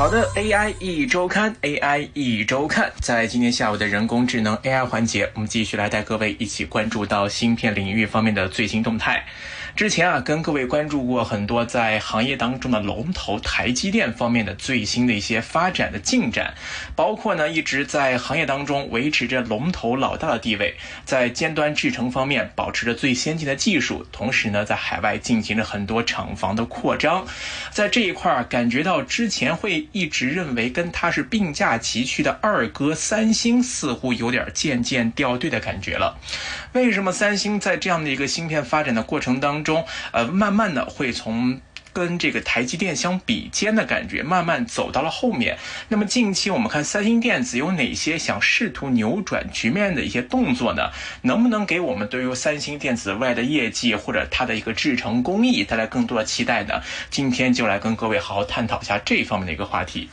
好的，AI 一周刊，AI 一周刊，在今天下午的人工智能 AI 环节，我们继续来带各位一起关注到芯片领域方面的最新动态。之前啊，跟各位关注过很多在行业当中的龙头台积电方面的最新的一些发展的进展，包括呢一直在行业当中维持着龙头老大的地位，在尖端制程方面保持着最先进的技术，同时呢在海外进行着很多厂房的扩张，在这一块儿感觉到之前会一直认为跟它是并驾齐驱的二哥三星似乎有点渐渐掉队的感觉了。为什么三星在这样的一个芯片发展的过程当中，中呃，慢慢的会从跟这个台积电相比肩的感觉，慢慢走到了后面？那么近期我们看三星电子有哪些想试图扭转局面的一些动作呢？能不能给我们对于三星电子外的业绩或者它的一个制程工艺带来更多的期待呢？今天就来跟各位好好探讨一下这方面的一个话题。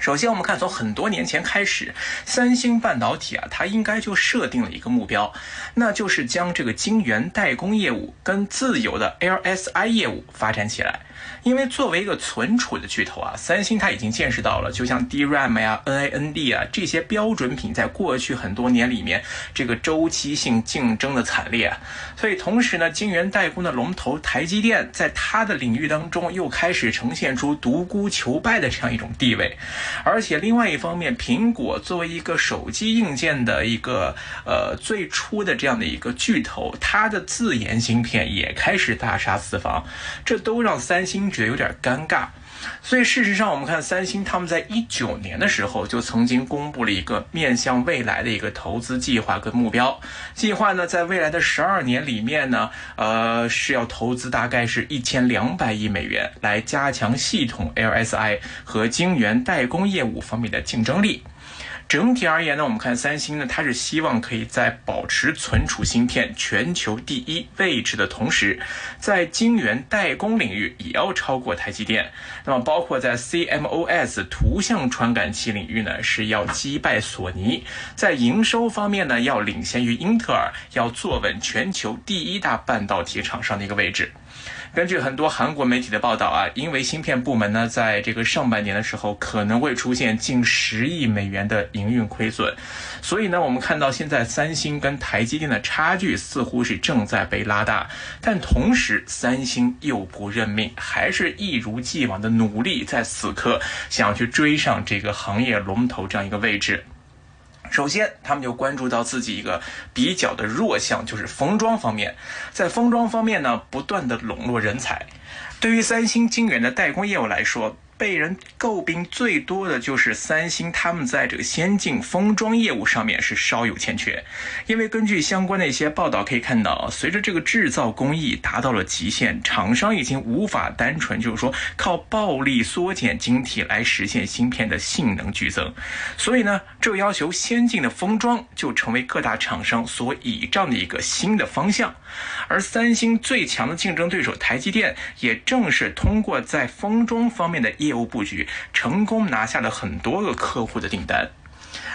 首先，我们看从很多年前开始，三星半导体啊，它应该就设定了一个目标，那就是将这个晶圆代工业务跟自由的 LSI 业务发展起来。因为作为一个存储的巨头啊，三星它已经见识到了，就像 DRAM 呀、NAND 啊这些标准品，在过去很多年里面，这个周期性竞争的惨烈。啊所以同时呢，晶圆代工的龙头台积电，在它的领域当中又开始呈现出独孤求败的这样一种地位。而且另外一方面，苹果作为一个手机硬件的一个呃最初的这样的一个巨头，它的自研芯片也开始大杀四方，这都让三星觉得有点尴尬。所以事实上，我们看三星他们在一九年的时候就曾经公布了一个面向未来的一个投资计划跟目标。计划呢，在未来的十二年里面呢，呃，是要投资大概是一千两百亿美元，来加强系统 LSI 和晶圆代工业务方面的竞争力。整体而言呢，我们看三星呢，它是希望可以在保持存储芯片全球第一位置的同时，在晶圆代工领域也要超过台积电。那么，包括在 CMOS 图像传感器领域呢，是要击败索尼；在营收方面呢，要领先于英特尔，要坐稳全球第一大半导体厂商的一个位置。根据很多韩国媒体的报道啊，因为芯片部门呢，在这个上半年的时候可能会出现近十亿美元的营运亏损，所以呢，我们看到现在三星跟台积电的差距似乎是正在被拉大，但同时三星又不认命，还是一如既往的努力，在此刻想要去追上这个行业龙头这样一个位置。首先，他们就关注到自己一个比较的弱项，就是封装方面。在封装方面呢，不断的笼络人才。对于三星晶圆的代工业务来说，被人诟病最多的就是三星，他们在这个先进封装业务上面是稍有欠缺。因为根据相关的一些报道可以看到，随着这个制造工艺达到了极限，厂商已经无法单纯就是说靠暴力缩减晶体来实现芯片的性能剧增。所以呢，这要求先进的封装就成为各大厂商所倚仗的一个新的方向。而三星最强的竞争对手台积电，也正是通过在封装方面的业务布局，成功拿下了很多个客户的订单。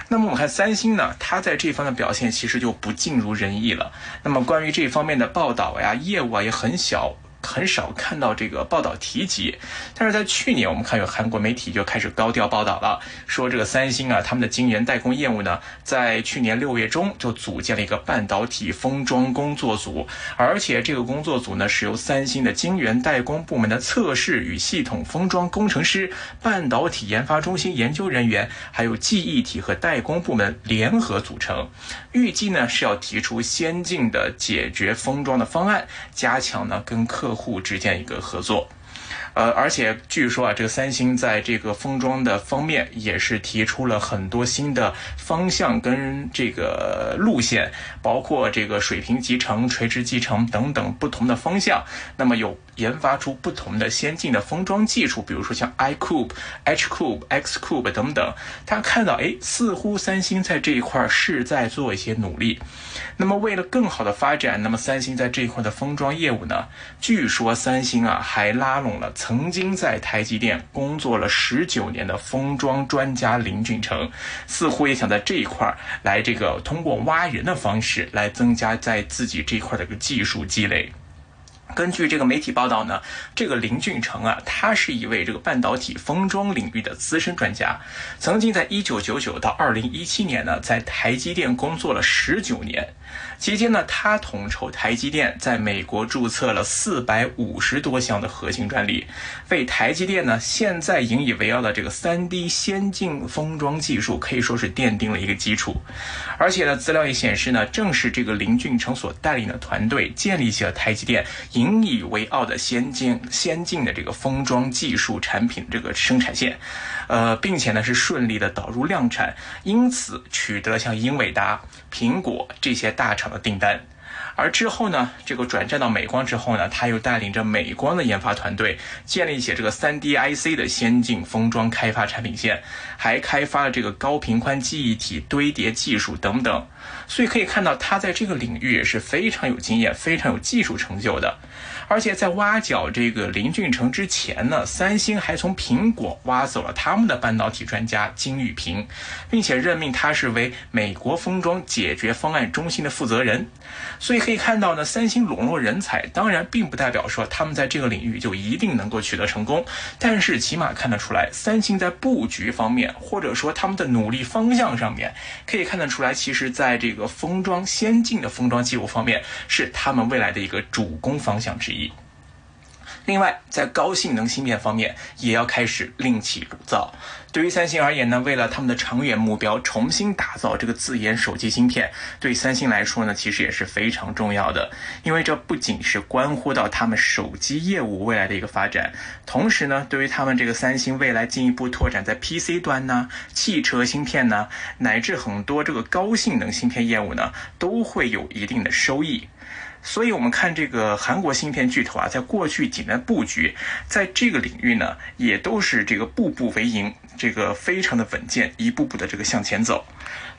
那么我们看三星呢，它在这方面的表现其实就不尽如人意了。那么关于这方面的报道呀、业务啊也很小。很少看到这个报道提及，但是在去年，我们看有韩国媒体就开始高调报道了，说这个三星啊，他们的晶圆代工业务呢，在去年六月中就组建了一个半导体封装工作组，而且这个工作组呢，是由三星的晶圆代工部门的测试与系统封装工程师、半导体研发中心研究人员，还有记忆体和代工部门联合组成，预计呢是要提出先进的解决封装的方案，加强呢跟客户之间一个合作。呃，而且据说啊，这个三星在这个封装的方面也是提出了很多新的方向跟这个路线，包括这个水平集成、垂直集成等等不同的方向。那么有研发出不同的先进的封装技术，比如说像 iCube、HCube、Xcube 等等。他看到，哎，似乎三星在这一块是在做一些努力。那么为了更好的发展，那么三星在这一块的封装业务呢？据说三星啊还拉拢了。曾经在台积电工作了十九年的封装专家林俊成，似乎也想在这一块儿来这个通过挖人的方式来增加在自己这一块的一个技术积累。根据这个媒体报道呢，这个林俊成啊，他是一位这个半导体封装领域的资深专家，曾经在1999到2017年呢，在台积电工作了十九年。期间呢，他统筹台积电在美国注册了四百五十多项的核心专利，为台积电呢现在引以为傲的这个三 D 先进封装技术可以说是奠定了一个基础。而且呢，资料也显示呢，正是这个林俊成所带领的团队建立起了台积电引以为傲的先进先进的这个封装技术产品这个生产线，呃，并且呢是顺利的导入量产，因此取得了像英伟达、苹果这些大厂。的订单，而之后呢，这个转战到美光之后呢，他又带领着美光的研发团队建立起这个三 D IC 的先进封装开发产品线，还开发了这个高频宽记忆体堆叠技术等等。所以可以看到，他在这个领域也是非常有经验、非常有技术成就的。而且在挖角这个林俊成之前呢，三星还从苹果挖走了他们的半导体专家金宇平，并且任命他是为美国封装解决方案中心的负责人。所以可以看到呢，三星笼络人才，当然并不代表说他们在这个领域就一定能够取得成功，但是起码看得出来，三星在布局方面，或者说他们的努力方向上面，可以看得出来，其实在这个封装先进的封装技术方面，是他们未来的一个主攻方向之一一。另外，在高性能芯片方面，也要开始另起炉灶。对于三星而言呢，为了他们的长远目标，重新打造这个自研手机芯片，对三星来说呢，其实也是非常重要的。因为这不仅是关乎到他们手机业务未来的一个发展，同时呢，对于他们这个三星未来进一步拓展在 PC 端呢、汽车芯片呢，乃至很多这个高性能芯片业务呢，都会有一定的收益。所以，我们看这个韩国芯片巨头啊，在过去几年布局，在这个领域呢，也都是这个步步为营，这个非常的稳健，一步步的这个向前走。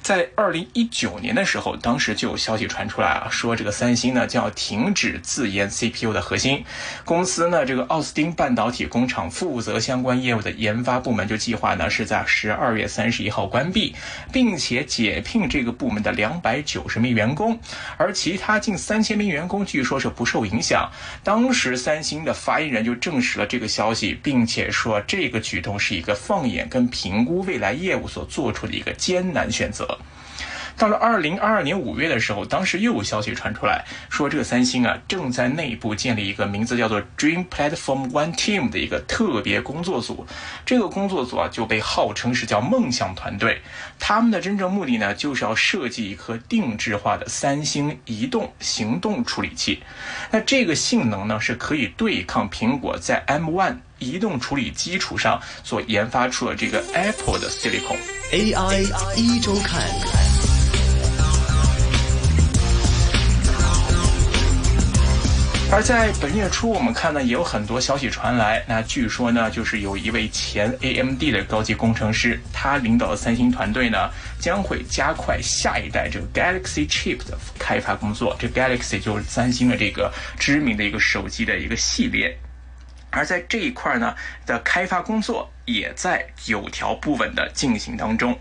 在二零一九年的时候，当时就有消息传出来啊，说这个三星呢将要停止自研 CPU 的核心公司呢，这个奥斯汀半导体工厂负责相关业务的研发部门就计划呢是在十二月三十一号关闭，并且解聘这个部门的两百九十名员工，而其他近三千名员工据说是不受影响。当时三星的发言人就证实了这个消息，并且说这个举动是一个放眼跟评估未来业务所做出的一个艰难选择。到了二零二二年五月的时候，当时又有消息传出来说，这个三星啊正在内部建立一个名字叫做 Dream Platform One Team 的一个特别工作组。这个工作组啊就被号称是叫梦想团队。他们的真正目的呢，就是要设计一颗定制化的三星移动行动处理器。那这个性能呢，是可以对抗苹果在 M1 移动处理基础上所研发出了这个 Apple 的 Silicon AI 一周看。而在本月初，我们看呢也有很多消息传来。那据说呢，就是有一位前 AMD 的高级工程师，他领导的三星团队呢，将会加快下一代这个 Galaxy Chip 的开发工作。这 Galaxy 就是三星的这个知名的一个手机的一个系列。而在这一块呢的开发工作也在有条不紊的进行当中，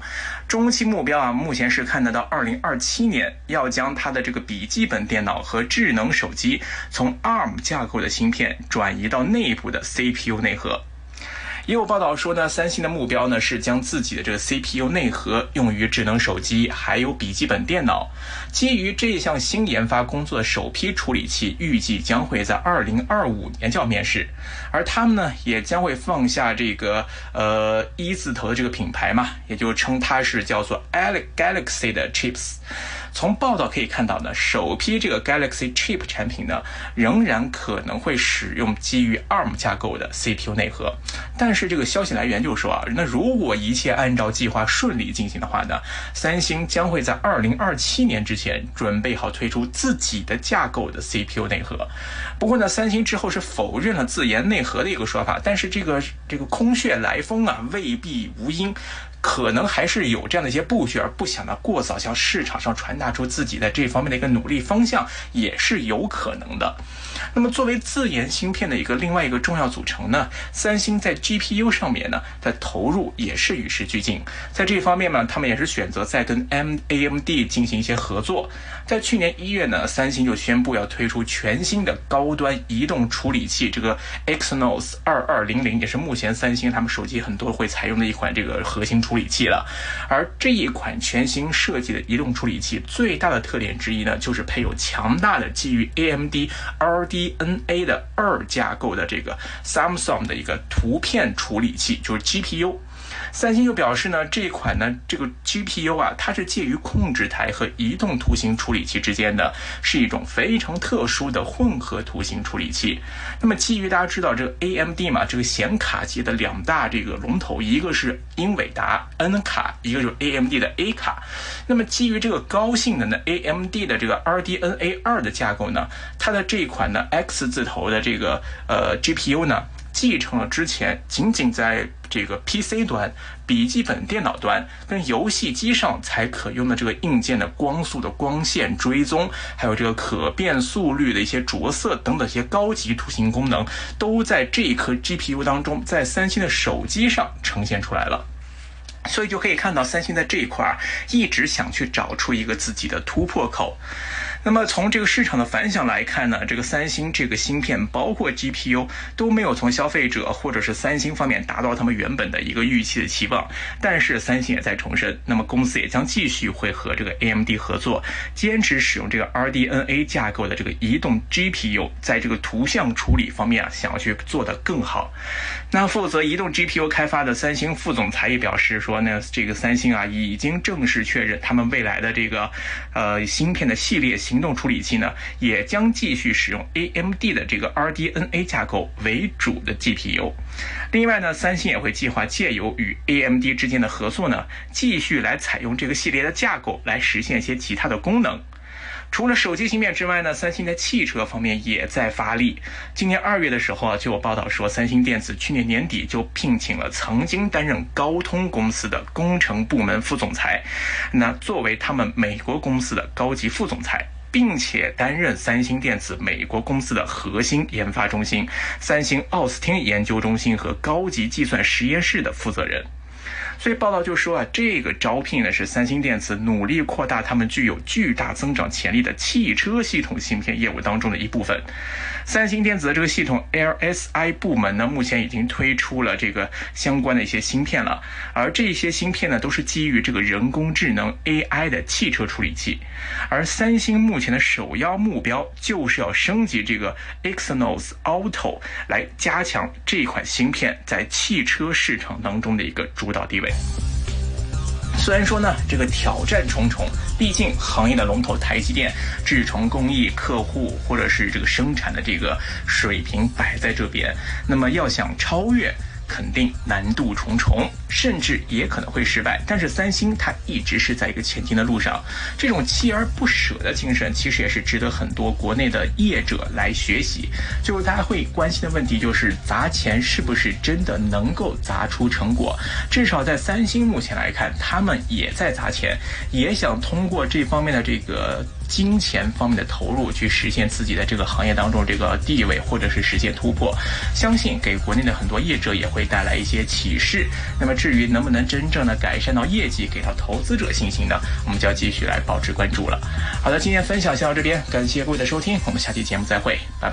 中期目标啊，目前是看得到二零二七年要将它的这个笔记本电脑和智能手机从 ARM 架构的芯片转移到内部的 CPU 内核。也有报道说呢，三星的目标呢是将自己的这个 CPU 内核用于智能手机，还有笔记本电脑。基于这项新研发工作的首批处理器，预计将会在二零二五年就要面世。而他们呢，也将会放下这个呃一字头的这个品牌嘛，也就称它是叫做 Galaxy 的 Chips。从报道可以看到呢，首批这个 Galaxy Chip 产品呢，仍然可能会使用基于 ARM 架构的 CPU 内核。但是这个消息来源就说啊，那如果一切按照计划顺利进行的话呢，三星将会在2027年之前准备好推出自己的架构的 CPU 内核。不过呢，三星之后是否认了自研内核的一个说法，但是这个这个空穴来风啊，未必无因。可能还是有这样的一些布局，而不想呢过早向市场上传达出自己在这方面的一个努力方向，也是有可能的。那么，作为自研芯片的一个另外一个重要组成呢，三星在 GPU 上面呢的投入也是与时俱进。在这方面呢，他们也是选择在跟 M AMD 进行一些合作。在去年一月呢，三星就宣布要推出全新的高端移动处理器，这个 Exynos 二二零零也是目前三星他们手机很多会采用的一款这个核心处处理器了。而这一款全新设计的移动处理器最大的特点之一呢，就是配有强大的基于 AMD RDNA 的二架构的这个 Samsung 的一个图片处理器，就是 GPU。三星就表示呢，这一款呢，这个 GPU 啊，它是介于控制台和移动图形处理器之间的，是一种非常特殊的混合图形处理器。那么，基于大家知道这个 AMD 嘛，这个显卡界的两大这个龙头，一个是英伟达 N 卡，一个就是 AMD 的 A 卡。那么，基于这个高性能的 AMD 的这个 RDNA 二的架构呢，它的这一款呢 X 字头的这个呃 GPU 呢。继承了之前仅仅在这个 PC 端、笔记本电脑端跟游戏机上才可用的这个硬件的光速的光线追踪，还有这个可变速率的一些着色等等一些高级图形功能，都在这一颗 GPU 当中，在三星的手机上呈现出来了。所以就可以看到，三星在这一块一直想去找出一个自己的突破口。那么从这个市场的反响来看呢，这个三星这个芯片包括 GPU 都没有从消费者或者是三星方面达到他们原本的一个预期的期望。但是三星也在重申，那么公司也将继续会和这个 AMD 合作，坚持使用这个 RDNA 架构的这个移动 GPU，在这个图像处理方面啊，想要去做得更好。那负责移动 GPU 开发的三星副总裁也表示说呢，这个三星啊已经正式确认，他们未来的这个呃芯片的系列。行动处理器呢，也将继续使用 AMD 的这个 RDNA 架构为主的 GPU。另外呢，三星也会计划借由与 AMD 之间的合作呢，继续来采用这个系列的架构来实现一些其他的功能。除了手机芯片之外呢，三星在汽车方面也在发力。今年二月的时候啊，就有报道说，三星电子去年年底就聘请了曾经担任高通公司的工程部门副总裁，那作为他们美国公司的高级副总裁。并且担任三星电子美国公司的核心研发中心、三星奥斯汀研究中心和高级计算实验室的负责人。所以报道就说啊，这个招聘呢是三星电子努力扩大他们具有巨大增长潜力的汽车系统芯片业务当中的一部分。三星电子的这个系统 LSI 部门呢，目前已经推出了这个相关的一些芯片了，而这些芯片呢都是基于这个人工智能 AI 的汽车处理器。而三星目前的首要目标就是要升级这个 Exynos Auto，来加强这款芯片在汽车市场当中的一个主导地位。虽然说呢，这个挑战重重，毕竟行业的龙头台积电制程工艺、客户或者是这个生产的这个水平摆在这边，那么要想超越。肯定难度重重，甚至也可能会失败。但是三星它一直是在一个前进的路上，这种锲而不舍的精神，其实也是值得很多国内的业者来学习。就是大家会关心的问题，就是砸钱是不是真的能够砸出成果？至少在三星目前来看，他们也在砸钱，也想通过这方面的这个。金钱方面的投入，去实现自己的这个行业当中这个地位，或者是实现突破，相信给国内的很多业者也会带来一些启示。那么至于能不能真正的改善到业绩，给到投资者信心呢？我们就要继续来保持关注了。好的，今天分享先到这边，感谢各位的收听，我们下期节目再会，拜拜。